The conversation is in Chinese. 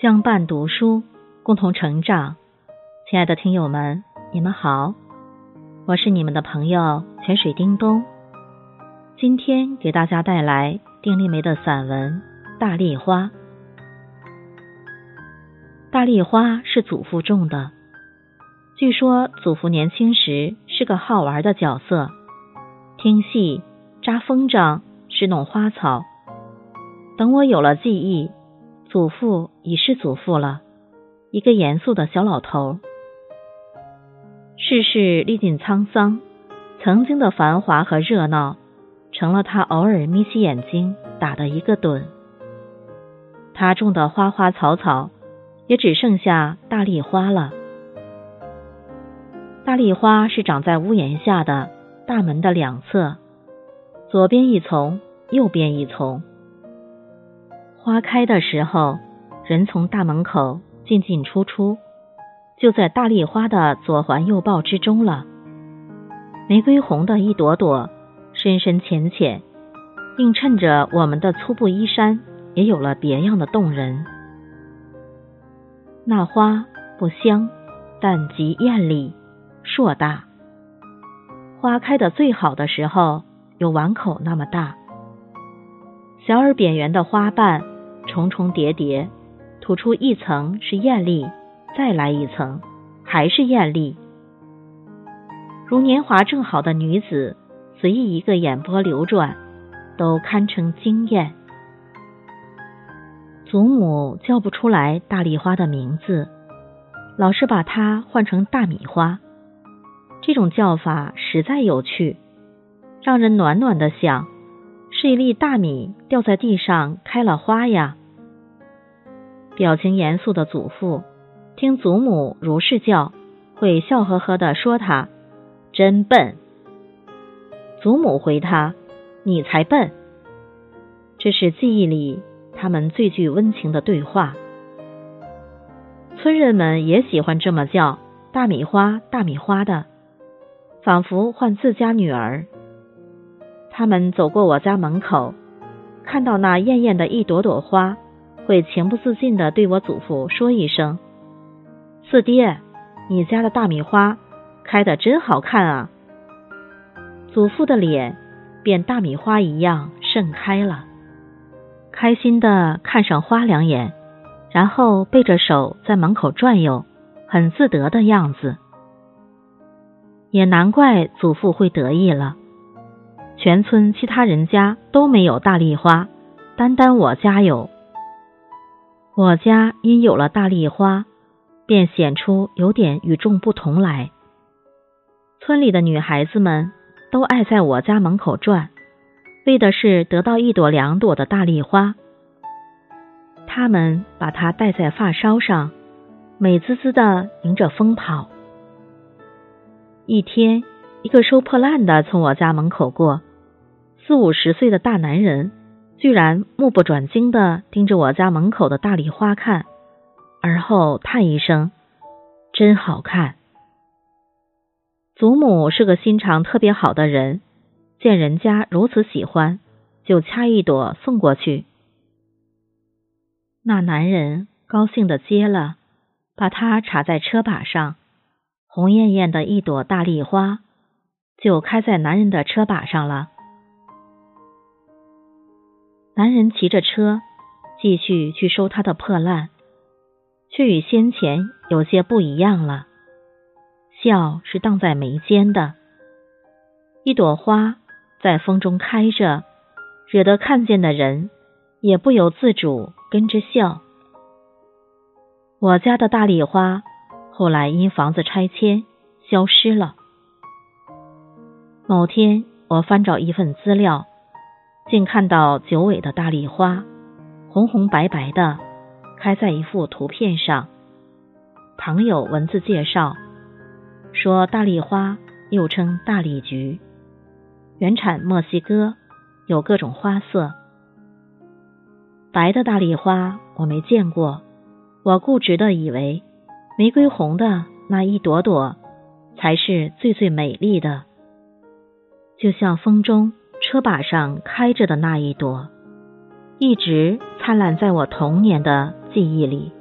相伴读书，共同成长。亲爱的听友们，你们好，我是你们的朋友泉水叮咚。今天给大家带来丁立梅的散文《大丽花》。大丽花是祖父种的，据说祖父年轻时是个好玩的角色，听戏、扎风筝、侍弄花草。等我有了记忆。祖父已是祖父了，一个严肃的小老头。世事历尽沧桑，曾经的繁华和热闹，成了他偶尔眯起眼睛打的一个盹。他种的花花草草，也只剩下大丽花了。大丽花是长在屋檐下的，大门的两侧，左边一丛，右边一丛。花开的时候，人从大门口进进出出，就在大丽花的左环右抱之中了。玫瑰红的一朵朵，深深浅浅，映衬着我们的粗布衣衫，也有了别样的动人。那花不香，但极艳丽硕大。花开的最好的时候，有碗口那么大，小而扁圆的花瓣。重重叠叠，吐出一层是艳丽，再来一层还是艳丽。如年华正好的女子，随意一个眼波流转，都堪称惊艳。祖母叫不出来大丽花的名字，老是把它换成大米花。这种叫法实在有趣，让人暖暖的想。是一粒大米掉在地上开了花呀！表情严肃的祖父听祖母如是叫，会笑呵呵的说他真笨。祖母回他你才笨。这是记忆里他们最具温情的对话。村人们也喜欢这么叫大米花大米花的，仿佛唤自家女儿。他们走过我家门口，看到那艳艳的一朵朵花，会情不自禁的对我祖父说一声：“四爹，你家的大米花开的真好看啊！”祖父的脸便大米花一样盛开了，开心的看上花两眼，然后背着手在门口转悠，很自得的样子。也难怪祖父会得意了。全村其他人家都没有大丽花，单单我家有。我家因有了大丽花，便显出有点与众不同来。村里的女孩子们都爱在我家门口转，为的是得到一朵两朵的大丽花。她们把它戴在发梢上，美滋滋的迎着风跑。一天。一个收破烂的从我家门口过，四五十岁的大男人居然目不转睛的盯着我家门口的大丽花看，而后叹一声：“真好看。”祖母是个心肠特别好的人，见人家如此喜欢，就掐一朵送过去。那男人高兴的接了，把它插在车把上，红艳艳的一朵大丽花。就开在男人的车把上了。男人骑着车继续去收他的破烂，却与先前有些不一样了。笑是荡在眉间的，一朵花在风中开着，惹得看见的人也不由自主跟着笑。我家的大丽花后来因房子拆迁消失了。某天，我翻找一份资料，竟看到九尾的大丽花，红红白白的，开在一幅图片上。旁有文字介绍，说大丽花又称大丽菊，原产墨西哥，有各种花色。白的大丽花我没见过，我固执的以为玫瑰红的那一朵朵才是最最美丽的。就像风中车把上开着的那一朵，一直灿烂在我童年的记忆里。